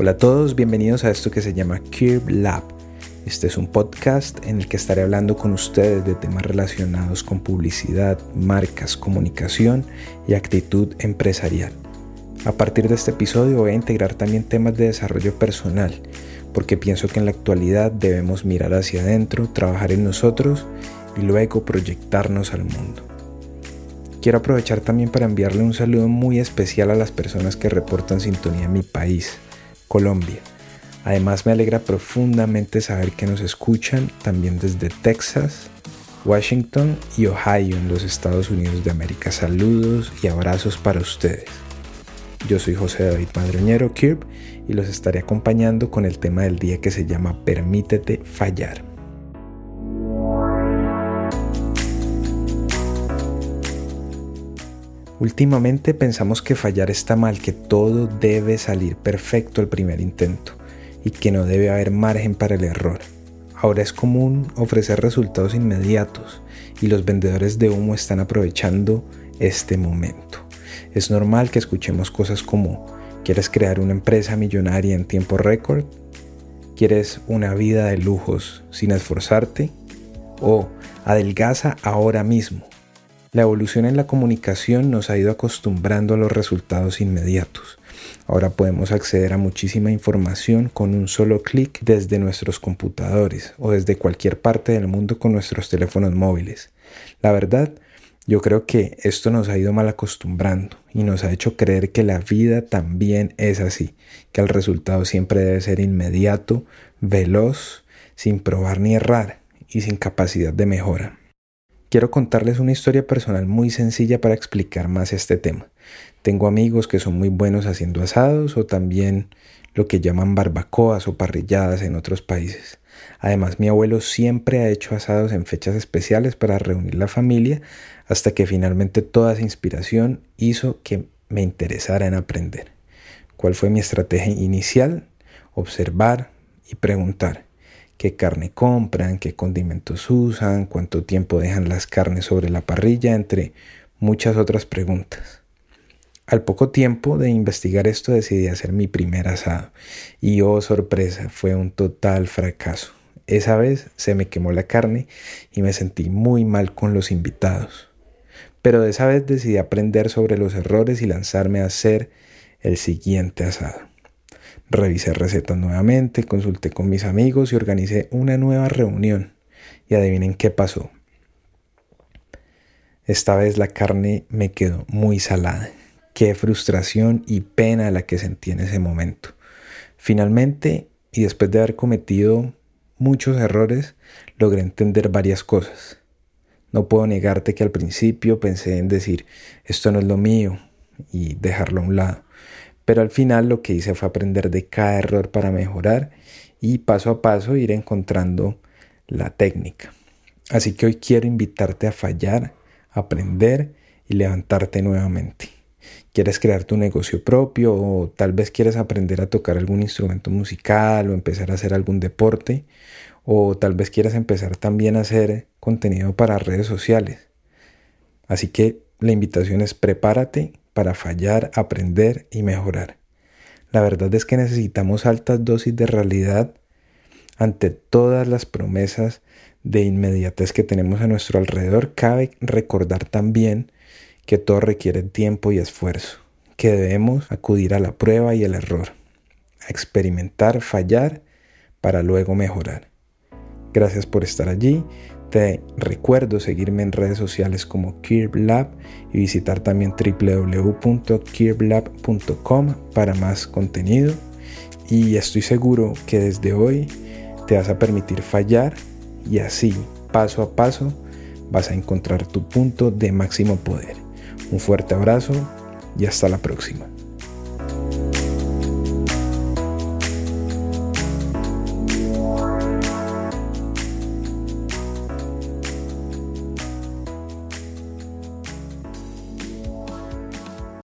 Hola a todos, bienvenidos a esto que se llama Curb Lab. Este es un podcast en el que estaré hablando con ustedes de temas relacionados con publicidad, marcas, comunicación y actitud empresarial. A partir de este episodio voy a integrar también temas de desarrollo personal, porque pienso que en la actualidad debemos mirar hacia adentro, trabajar en nosotros y luego proyectarnos al mundo. Quiero aprovechar también para enviarle un saludo muy especial a las personas que reportan sintonía en mi país, Colombia. Además me alegra profundamente saber que nos escuchan también desde Texas, Washington y Ohio en los Estados Unidos de América. Saludos y abrazos para ustedes. Yo soy José David Madroñero Kirp y los estaré acompañando con el tema del día que se llama Permítete fallar. Últimamente pensamos que fallar está mal, que todo debe salir perfecto al primer intento y que no debe haber margen para el error. Ahora es común ofrecer resultados inmediatos y los vendedores de humo están aprovechando este momento. Es normal que escuchemos cosas como ¿quieres crear una empresa millonaria en tiempo récord? ¿Quieres una vida de lujos sin esforzarte? ¿O adelgaza ahora mismo? La evolución en la comunicación nos ha ido acostumbrando a los resultados inmediatos. Ahora podemos acceder a muchísima información con un solo clic desde nuestros computadores o desde cualquier parte del mundo con nuestros teléfonos móviles. La verdad, yo creo que esto nos ha ido mal acostumbrando y nos ha hecho creer que la vida también es así, que el resultado siempre debe ser inmediato, veloz, sin probar ni errar y sin capacidad de mejora. Quiero contarles una historia personal muy sencilla para explicar más este tema. Tengo amigos que son muy buenos haciendo asados o también lo que llaman barbacoas o parrilladas en otros países. Además, mi abuelo siempre ha hecho asados en fechas especiales para reunir la familia hasta que finalmente toda esa inspiración hizo que me interesara en aprender. ¿Cuál fue mi estrategia inicial? Observar y preguntar qué carne compran, qué condimentos usan, cuánto tiempo dejan las carnes sobre la parrilla, entre muchas otras preguntas. Al poco tiempo de investigar esto decidí hacer mi primer asado y oh sorpresa, fue un total fracaso. Esa vez se me quemó la carne y me sentí muy mal con los invitados. Pero de esa vez decidí aprender sobre los errores y lanzarme a hacer el siguiente asado. Revisé recetas nuevamente, consulté con mis amigos y organicé una nueva reunión. Y adivinen qué pasó. Esta vez la carne me quedó muy salada. Qué frustración y pena la que sentí en ese momento. Finalmente, y después de haber cometido muchos errores, logré entender varias cosas. No puedo negarte que al principio pensé en decir, esto no es lo mío, y dejarlo a un lado. Pero al final lo que hice fue aprender de cada error para mejorar y paso a paso ir encontrando la técnica. Así que hoy quiero invitarte a fallar, aprender y levantarte nuevamente. ¿Quieres crear tu negocio propio o tal vez quieres aprender a tocar algún instrumento musical o empezar a hacer algún deporte? O tal vez quieras empezar también a hacer contenido para redes sociales. Así que la invitación es prepárate para fallar, aprender y mejorar. La verdad es que necesitamos altas dosis de realidad ante todas las promesas de inmediatez que tenemos a nuestro alrededor. Cabe recordar también que todo requiere tiempo y esfuerzo, que debemos acudir a la prueba y el error, a experimentar, fallar, para luego mejorar. Gracias por estar allí. Te recuerdo seguirme en redes sociales como KirbLab y visitar también www.kirblab.com para más contenido. Y estoy seguro que desde hoy te vas a permitir fallar y así, paso a paso, vas a encontrar tu punto de máximo poder. Un fuerte abrazo y hasta la próxima.